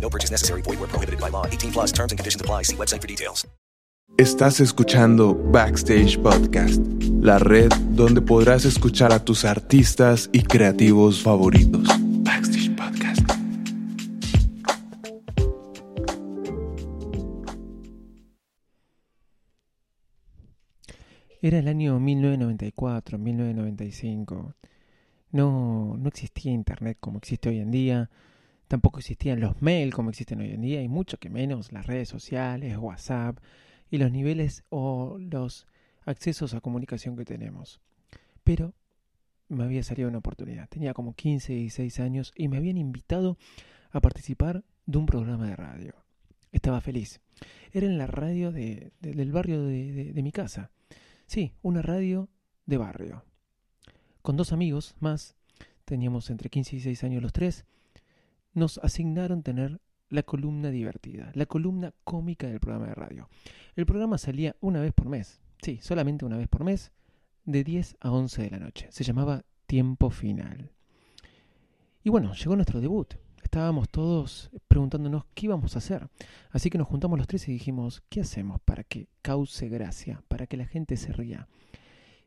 No purchase necessary. Void where prohibited by law. 18 plus terms and conditions apply. See website for details. Estás escuchando Backstage Podcast, la red donde podrás escuchar a tus artistas y creativos favoritos. Backstage Podcast. Era el año 1994, 1995. No, no existía Internet como existe hoy en día. Tampoco existían los mails como existen hoy en día. Y mucho que menos las redes sociales, WhatsApp y los niveles o los accesos a comunicación que tenemos. Pero me había salido una oportunidad. Tenía como 15, 16 años y me habían invitado a participar de un programa de radio. Estaba feliz. Era en la radio de, de- del barrio de- de- de mi casa. Sí, una radio de barrio. Con dos amigos más, teníamos entre 15 y 16 años los tres, nos asignaron tener la columna divertida, la columna cómica del programa de radio. El programa salía una vez por mes, sí, solamente una vez por mes, de 10 a 11 de la noche. Se llamaba Tiempo Final. Y bueno, llegó nuestro debut. Estábamos todos preguntándonos qué íbamos a hacer. Así que nos juntamos los tres y dijimos, ¿qué hacemos para que cause gracia, para que la gente se ría?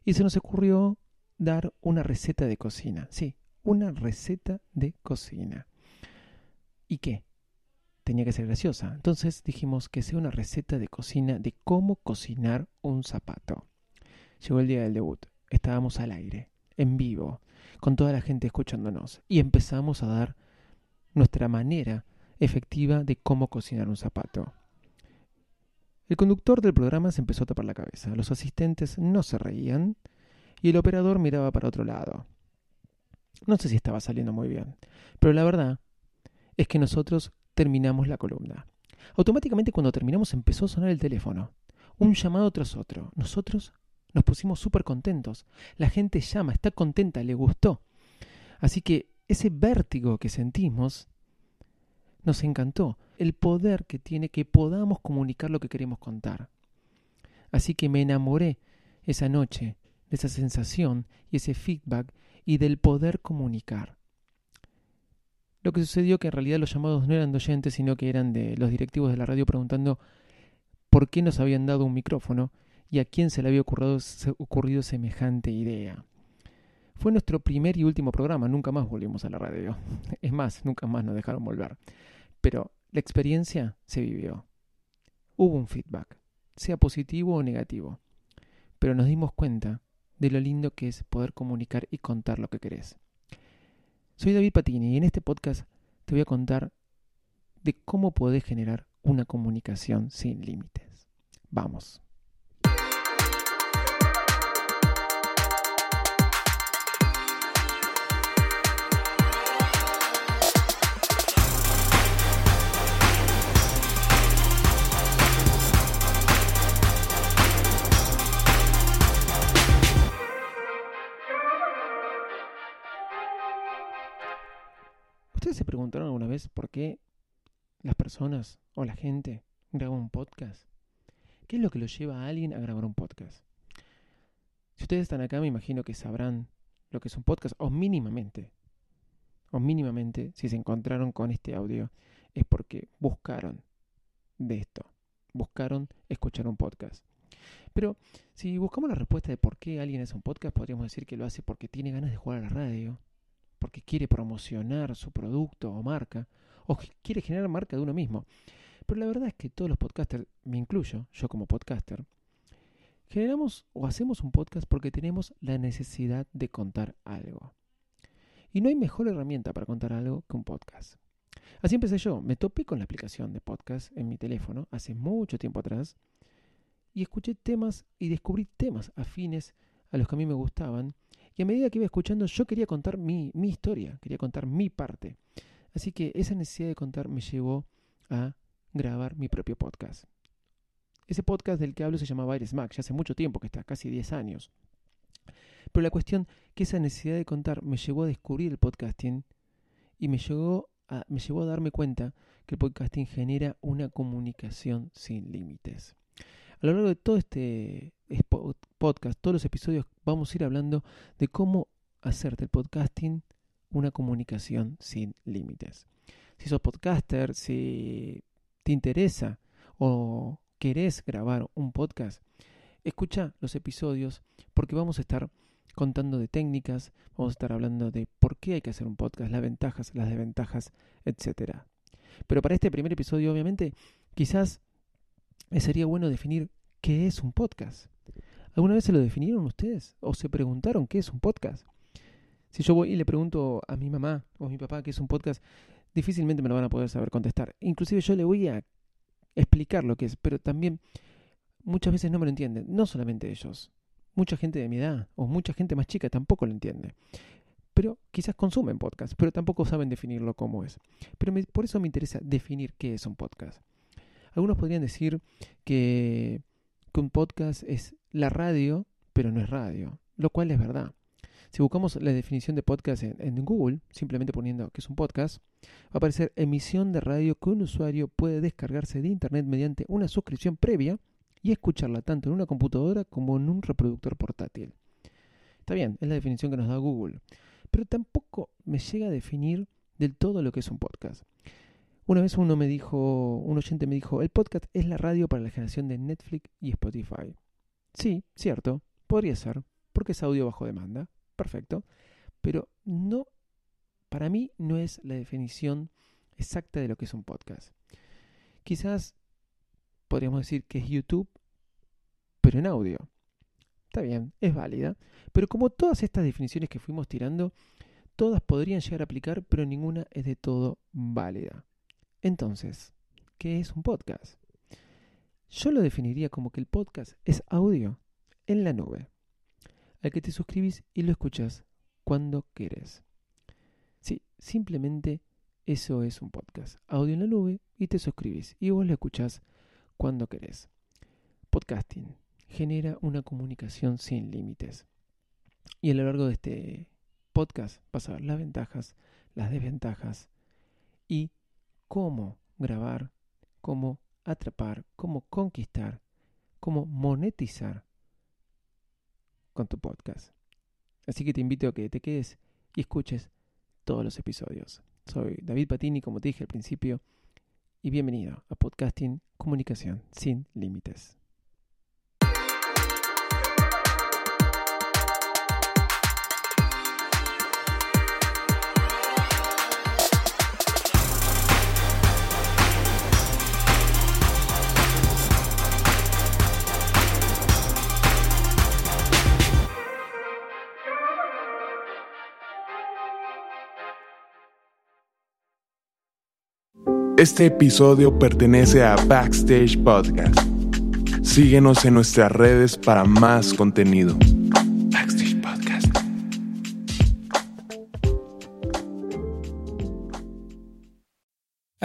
Y se nos ocurrió dar una receta de cocina. Sí, una receta de cocina. ¿Y qué? Tenía que ser graciosa. Entonces dijimos que sea una receta de cocina de cómo cocinar un zapato. Llegó el día del debut. Estábamos al aire, en vivo, con toda la gente escuchándonos. Y empezamos a dar nuestra manera efectiva de cómo cocinar un zapato. El conductor del programa se empezó a tapar la cabeza. Los asistentes no se reían y el operador miraba para otro lado. No sé si estaba saliendo muy bien, pero la verdad es que nosotros terminamos la columna. Automáticamente cuando terminamos empezó a sonar el teléfono. Un llamado tras otro. Nosotros nos pusimos súper contentos. La gente llama, está contenta, le gustó. Así que ese vértigo que sentimos nos encantó. El poder que tiene que podamos comunicar lo que queremos contar. Así que me enamoré esa noche de esa sensación y ese feedback y del poder comunicar. Lo que sucedió que en realidad los llamados no eran de oyentes, sino que eran de los directivos de la radio preguntando por qué nos habían dado un micrófono y a quién se le había ocurrido, ocurrido semejante idea. Fue nuestro primer y último programa, nunca más volvimos a la radio. Es más, nunca más nos dejaron volver. Pero la experiencia se vivió. Hubo un feedback, sea positivo o negativo. Pero nos dimos cuenta de lo lindo que es poder comunicar y contar lo que querés. Soy David Patini y en este podcast te voy a contar de cómo podés generar una comunicación sin límites. Vamos. ¿Ustedes se preguntaron alguna vez por qué las personas o la gente graba un podcast? ¿Qué es lo que lo lleva a alguien a grabar un podcast? Si ustedes están acá, me imagino que sabrán lo que es un podcast, o mínimamente, o mínimamente, si se encontraron con este audio, es porque buscaron de esto, buscaron escuchar un podcast. Pero si buscamos la respuesta de por qué alguien hace un podcast, podríamos decir que lo hace porque tiene ganas de jugar a la radio, porque quiere promocionar su producto o marca, o quiere generar marca de uno mismo. Pero la verdad es que todos los podcasters, me incluyo, yo como podcaster, generamos o hacemos un podcast porque tenemos la necesidad de contar algo. Y no hay mejor herramienta para contar algo que un podcast. Así empecé yo. Me topé con la aplicación de podcast en mi teléfono hace mucho tiempo atrás y escuché temas y descubrí temas afines a los que a mí me gustaban. Y a medida que iba escuchando, yo quería contar mi, mi historia, quería contar mi parte. Así que esa necesidad de contar me llevó a grabar mi propio podcast. Ese podcast del que hablo se llamaba Aires Mac, ya hace mucho tiempo que está, casi 10 años. Pero la cuestión que esa necesidad de contar me llevó a descubrir el podcasting y me a, me llevó a darme cuenta que el podcasting genera una comunicación sin límites. A lo largo de todo este podcast, todos los episodios, vamos a ir hablando de cómo hacer del podcasting una comunicación sin límites. Si sos podcaster, si te interesa o querés grabar un podcast, escucha los episodios porque vamos a estar contando de técnicas, vamos a estar hablando de por qué hay que hacer un podcast, las ventajas, las desventajas, etc. Pero para este primer episodio, obviamente, quizás sería bueno definir qué es un podcast. ¿Alguna vez se lo definieron ustedes? ¿O se preguntaron qué es un podcast? Si yo voy y le pregunto a mi mamá o a mi papá qué es un podcast, difícilmente me lo van a poder saber contestar. Inclusive yo le voy a explicar lo que es, pero también muchas veces no me lo entienden. No solamente ellos, mucha gente de mi edad o mucha gente más chica tampoco lo entiende. Pero quizás consumen podcast, pero tampoco saben definirlo como es. Pero por eso me interesa definir qué es un podcast. Algunos podrían decir que, que un podcast es la radio, pero no es radio, lo cual es verdad. Si buscamos la definición de podcast en, Google, simplemente poniendo que es un podcast, va a aparecer emisión de radio que un usuario puede descargarse de Internet mediante una suscripción previa y escucharla tanto en una computadora como en un reproductor portátil. Está bien, es la definición que nos da Google, pero tampoco me llega a definir del todo lo que es un podcast. Una vez uno me dijo, un oyente me dijo, el podcast es la radio para la generación de Netflix y Spotify. Sí, cierto, podría ser, porque es audio bajo demanda perfecto, pero no, para mí no es la definición exacta de lo que es un podcast. Quizás podríamos decir que es YouTube, pero en audio. Está bien, es válida, pero como todas estas definiciones que fuimos tirando, todas podrían llegar a aplicar, pero ninguna es de todo válida. Entonces, ¿qué es un podcast? Yo lo definiría como que el podcast es audio en la nube al que te suscribís y lo escuchas cuando querés. Sí, simplemente eso es un podcast. Audio en la nube y te suscribís y vos lo escuchás cuando querés. Podcasting genera una comunicación sin límites. Y a lo largo de este podcast vas a ver las ventajas, las desventajas y cómo grabar, cómo atrapar, cómo conquistar, cómo monetizar con tu podcast. Así que te invito a que te quedes y escuches todos los episodios. Soy David Patini, como te dije al principio, y bienvenido a Podcasting Comunicación sin Límites. Este episodio pertenece a Backstage Podcast. Síguenos en nuestras redes para más contenido.